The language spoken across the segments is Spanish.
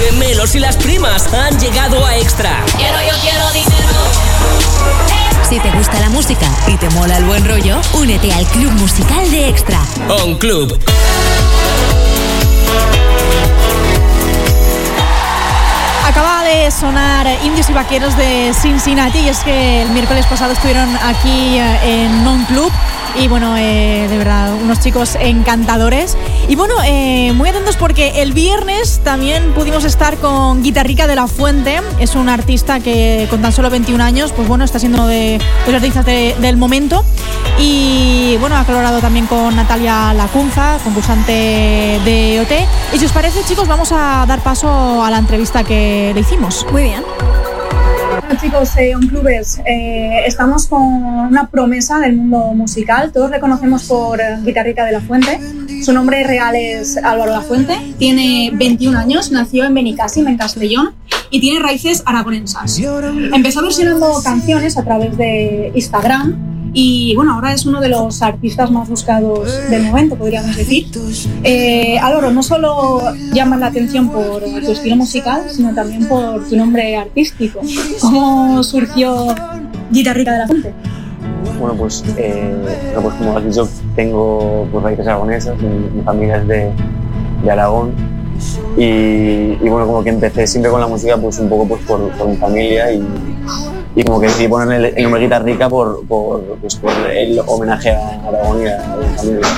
gemelos y las primas han llegado a Extra. Quiero, yo quiero dinero. Si te gusta la música y te mola el buen rollo, únete al club musical de Extra. On Club. Acaba de sonar Indios y Vaqueros de Cincinnati y es que el miércoles pasado estuvieron aquí eh, en Non Club y bueno, eh, de verdad, unos chicos encantadores. Y bueno, eh, muy atentos porque el viernes también pudimos estar con Guitarrica de la Fuente. Es un artista que con tan solo 21 años, pues bueno, está siendo uno de los artistas de- del momento. Y bueno, ha colaborado también con Natalia Lacunza, concursante de OT. Y si os parece, chicos, vamos a dar paso a la entrevista que le hicimos. Muy bien. Bueno, chicos, eh, On eh, estamos con una promesa del mundo musical. Todos le conocemos por eh, Guitarrica de la Fuente. Su nombre real es Álvaro La Fuente. Tiene 21 años, nació en Benicàssim, en Castellón, y tiene raíces aragonesas. Empezó versionando canciones a través de Instagram y bueno, ahora es uno de los artistas más buscados del momento, podríamos decir. Eh, Álvaro, no solo llamas la atención por tu estilo musical, sino también por tu nombre artístico. ¿Cómo surgió Guitarrica de la Fuente? Bueno, pues, eh, bueno, pues como has dicho, tengo pues, raíces aragonesas, mi, mi familia es de, de Aragón y, y, bueno, como que empecé siempre con la música pues un poco pues, por, por mi familia y, y como que decidí ponerle el, el nombre Guitarrica por, por, pues, por el homenaje a Aragón y a, a mi familia.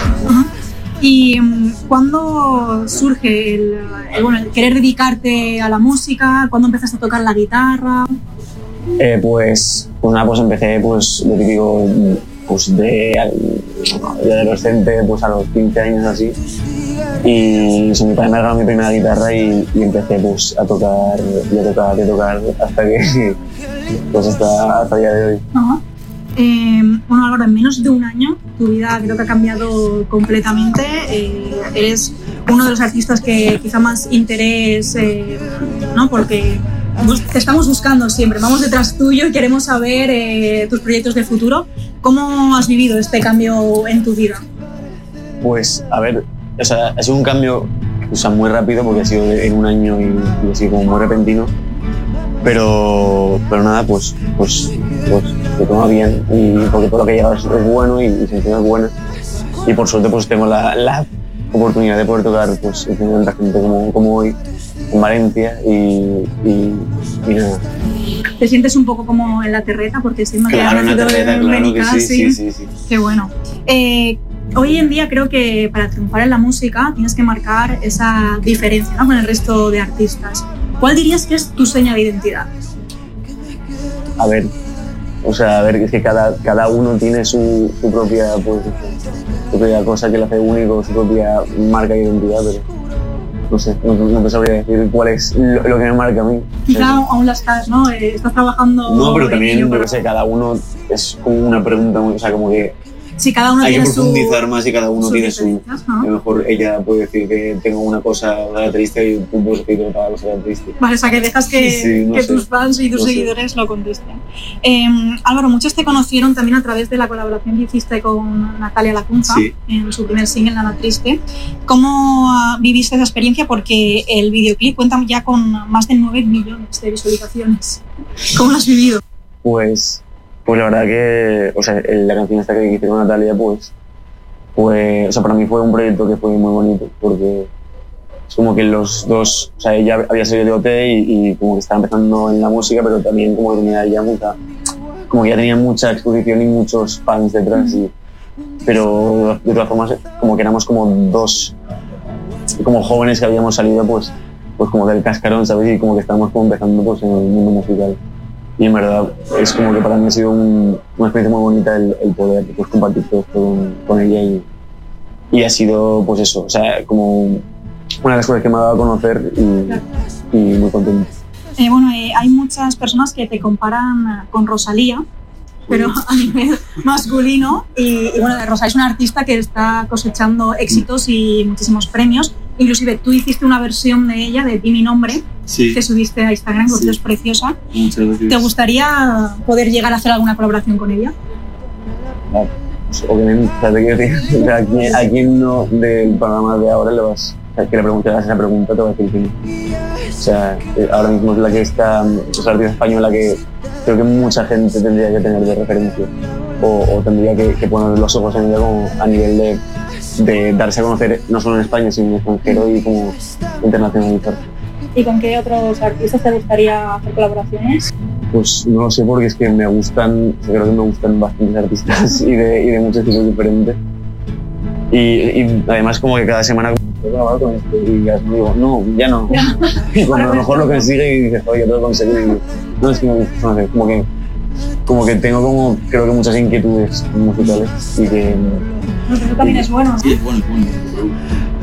¿Y mm, cuándo surge el, el, bueno, el querer dedicarte a la música? ¿Cuándo empezaste a tocar la guitarra? Eh, pues, pues nada, pues empecé pues lo típico pues de, de adolescente pues a los 15 años así y mi padre me regaló mi primera guitarra y, y empecé pues a tocar y a tocar y a tocar hasta que pues hasta, hasta el día de hoy. Ajá. Eh, bueno, Álvaro, en menos de un año tu vida creo que ha cambiado completamente. Eh, eres uno de los artistas que quizá más interés, eh, ¿no? Porque te estamos buscando siempre, vamos detrás tuyo y queremos saber eh, tus proyectos de futuro. ¿Cómo has vivido este cambio en tu vida? Pues a ver, o sea, ha sido un cambio o sea, muy rápido porque ha sido en un año y, y ha sido como muy repentino. Pero, pero nada, pues, pues, pues se toma bien y porque todo lo que llevas es bueno y, y se encima es buena. Y por suerte pues tengo la, la oportunidad de poder tocar pues en tanta gente como, como hoy en Valencia y, y, y nada. ¿Te sientes un poco como en la terreta? Porque has Claro, una nacido tarjeta, en claro que sí, sí, sí, sí. Qué bueno. Eh, hoy en día creo que para triunfar en la música tienes que marcar esa diferencia ¿no? con el resto de artistas. ¿Cuál dirías que es tu seña de identidad? a ver, o sea, a ver, es que cada, cada uno tiene su, su propia, pues, su propia cosa que le hace único, su propia marca de identidad, pero no sé, no, no te sabría decir cuál es lo, lo que me marca a mí. Quizá aún la estás, ¿no? Eh, estás trabajando. No, pero también, yo qué sé, cada uno es como una pregunta, o sea, como que Sí, cada uno hay que su. profundizar más y cada uno tiene su... A lo mejor ella puede decir que tengo una cosa característica y puedes decir otra cosa característica. Vale, o sea, que dejas que, Sí, no que sé. tus fans y tus No sé. seguidores lo contesten. Eh, Álvaro, muchos te conocieron también a través de la colaboración que hiciste con Natalia Lacunza Sí. en su primer single, Nada Triste. ¿Cómo ah, viviste esa experiencia? Porque el videoclip cuenta ya con más de 9 millones de visualizaciones. ¿Cómo lo has vivido? Pues, pues la verdad que, o sea, la canción esta que hice Natalia, pues, pues, o sea, para mí fue un proyecto que fue muy bonito, porque es como que los dos, o sea, ella había salido de OT y, y como que estaba empezando en la música, pero también como que tenía ya mucha, como que ya tenía mucha exposición y muchos fans detrás, y, pero de todas formas, como que éramos como dos, como jóvenes que habíamos salido, pues, pues como del cascarón, ¿sabes? Y como que estábamos como empezando pues en el mundo musical y en verdad es como que para mí ha sido un- una experiencia muy bonita el, el poder pues, compartir todo esto con, con ella y, y ha sido pues eso, o sea, como una de las cosas que me ha dado a conocer y, y muy contento. Eh, bueno, eh, hay muchas personas que te comparan con Rosalía, pero a nivel masculino. Y, y bueno, Rosalía es una artista que está cosechando éxitos y muchísimos premios. Inclusive tú hiciste una versión de ella, de Di mi nombre, Sí, que subiste a Instagram, que Sí. es preciosa. muchas gracias. ¿Te gustaría poder llegar a hacer alguna colaboración con ella? Pues, obviamente, ¿a quién, a quién no del programa de ahora le vas, que le preguntas esa pregunta, te va a decir que no. O sea, eh, ahora mismo es la que está, es la artista española que creo que mucha gente tendría que tener de referencia o, o tendría que, que, poner los ojos en ella como a nivel de, de, darse a conocer no solo en España, sino en el extranjero y como internacionalizarse. ¿Y con qué otros artistas te gustaría hacer colaboraciones? Pues no lo sé porque es que me gustan, creo que me gustan bastantes artistas y de, y de muchos tipos diferentes. Y, y además como que cada semana grabar con esto y ya digo, no, ya no. y cuando a lo mejor lo consigue y dices, oye, tengo que conseguir. Y, no, es que no, no sé, como que, como que tengo como, creo que muchas inquietudes musicales y que... Pero también es bueno. Sí, es bueno, es bueno.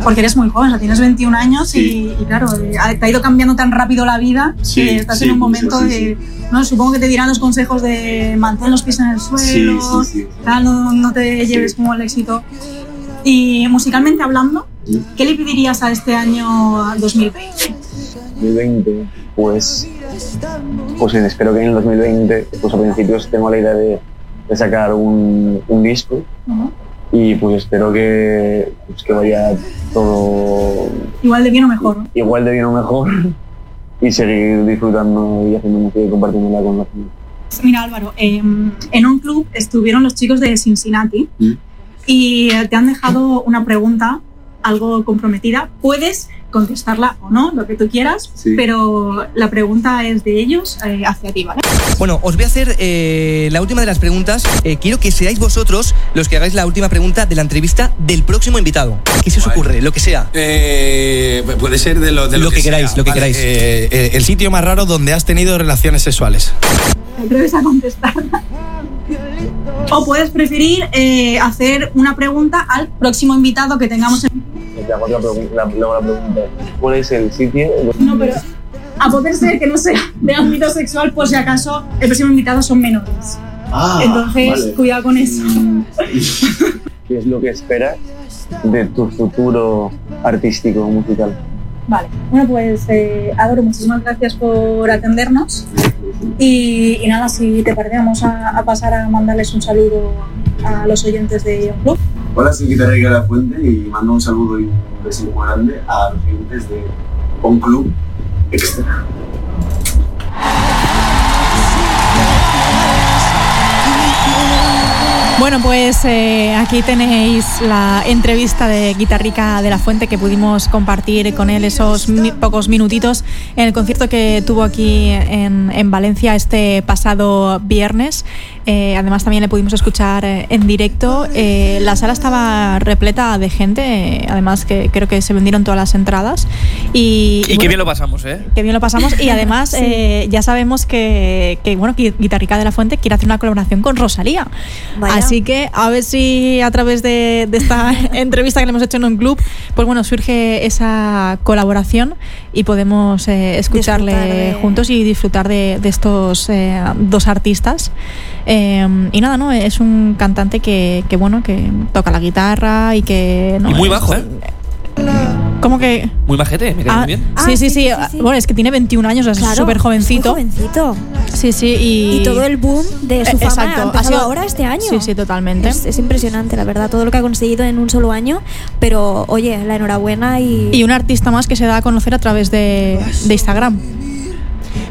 Porque eres muy joven, o sea, tienes 21 años Sí. y, y claro, eh, te ha ido cambiando tan rápido la vida Sí, que estás sí, en un mucho, momento sí, de... No, supongo que te dirán los consejos de mantén los pies en el suelo, Sí, sí, sí. tal, no, no te lleves como el éxito. Y musicalmente hablando. ¿qué le pedirías a este año 2020? 2020, pues, pues espero que en el 2020, pues a principios tengo la idea de, de sacar un, un disco Ujú. Y pues espero que, pues, que vaya todo Igual de bien o mejor. ¿no? igual de bien o mejor y seguir disfrutando y haciendo música y compartiéndola con la gente. Mira Álvaro, eh, en un club estuvieron los chicos de Cincinnati Mm. y eh, te han dejado una pregunta algo comprometida. Puedes contestarla o no, lo que tú quieras, Sí. pero la pregunta es de ellos eh, hacia ti, ¿vale? Bueno, os voy a hacer eh, la última de las preguntas. Eh, quiero que seáis vosotros los que hagáis la última pregunta de la entrevista del próximo invitado. ¿Qué se os Vale. ocurre? Lo que sea. Eh, puede ser de lo, de Lo que queráis, sea. lo que Vale, queráis. eh, eh, el sitio más raro donde has tenido relaciones sexuales. ¿Te atreves a contestar? o puedes preferir eh, hacer una pregunta al próximo invitado que tengamos en... Te hago otra pregunta, la, pregunta, ¿cuál es el sitio? No, pero a poder ser que no sea de ámbito sexual, por si acaso el próximo invitado son menores. Ah, Entonces, vale. cuidado con eso. ¿Qué es lo que esperas de tu futuro artístico musical? Vale, bueno pues eh, Adoro, muchísimas gracias por atendernos y, y nada, si te parece vamos a, a pasar a mandarles un saludo a los oyentes de On Club. Hola, soy Guitarrica de la Fuente y mando un saludo y un beso muy grande a los clientes de On Club Extra. Bueno, pues eh, aquí tenéis la entrevista de Guitarrica de la Fuente que pudimos compartir con él esos mi- pocos minutitos en el concierto que tuvo aquí en, en Valencia este pasado viernes. Eh, además también le pudimos escuchar eh, en directo. Eh, la sala estaba repleta de gente, eh, además que creo que se vendieron todas las entradas. Y, Y qué bueno, bien lo pasamos, ¿eh? que bien lo pasamos y además eh, ya sabemos que, que, bueno que Guitarrica de la Fuente quiere hacer una colaboración con Rosalía Vaya. así que a ver si a través de, de esta entrevista que le hemos hecho en un club pues bueno surge esa colaboración y podemos eh, escucharle de- juntos y disfrutar de, de estos eh, dos artistas Eh, y nada no es un cantante que, que, bueno que toca la guitarra y que no, y muy es- bajo, ¿eh? como que Muy majete, me cae Ah, muy bien. Ah, sí, sí, sí, sí, sí. Bueno, es que tiene 21 años, es Claro, súper es muy jovencito. jovencito. Sí, sí, y... Y todo el boom de su Eh, fama exacto, ha sido- ahora este año. Sí, sí, totalmente. Es, es impresionante, la verdad, todo lo que ha conseguido en un solo año. Pero, oye, la enhorabuena y. Y un artista más que se da a conocer a través de, de Instagram.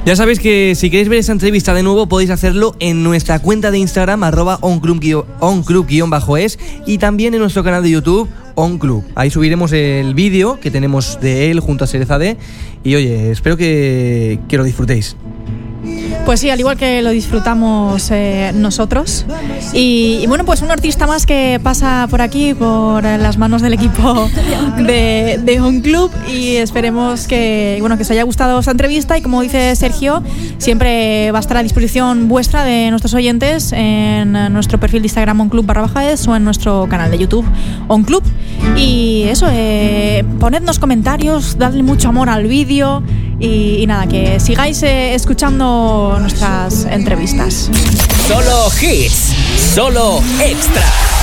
Ya sabéis que si queréis ver esa entrevista de nuevo podéis hacerlo en nuestra cuenta de Instagram arroba onclub- onclub-es y también en nuestro canal de YouTube onclub. Ahí subiremos el vídeo que tenemos de él junto a Serezade y oye, espero que, que lo disfrutéis. Pues sí, al igual que lo disfrutamos eh, nosotros. Y, y bueno, pues un artista más que pasa por aquí, por las manos del equipo de, de Un Club. Y esperemos que, bueno, que os haya gustado esta entrevista. Y como dice Sergio, siempre va a estar a disposición vuestra de nuestros oyentes en nuestro perfil de Instagram On Club barra baja es o en nuestro canal de YouTube On Club. Y eso, eh, ponednos comentarios, dadle mucho amor al vídeo. Y, nada, que sigáis eh, escuchando nuestras entrevistas. Solo hits. Solo extra.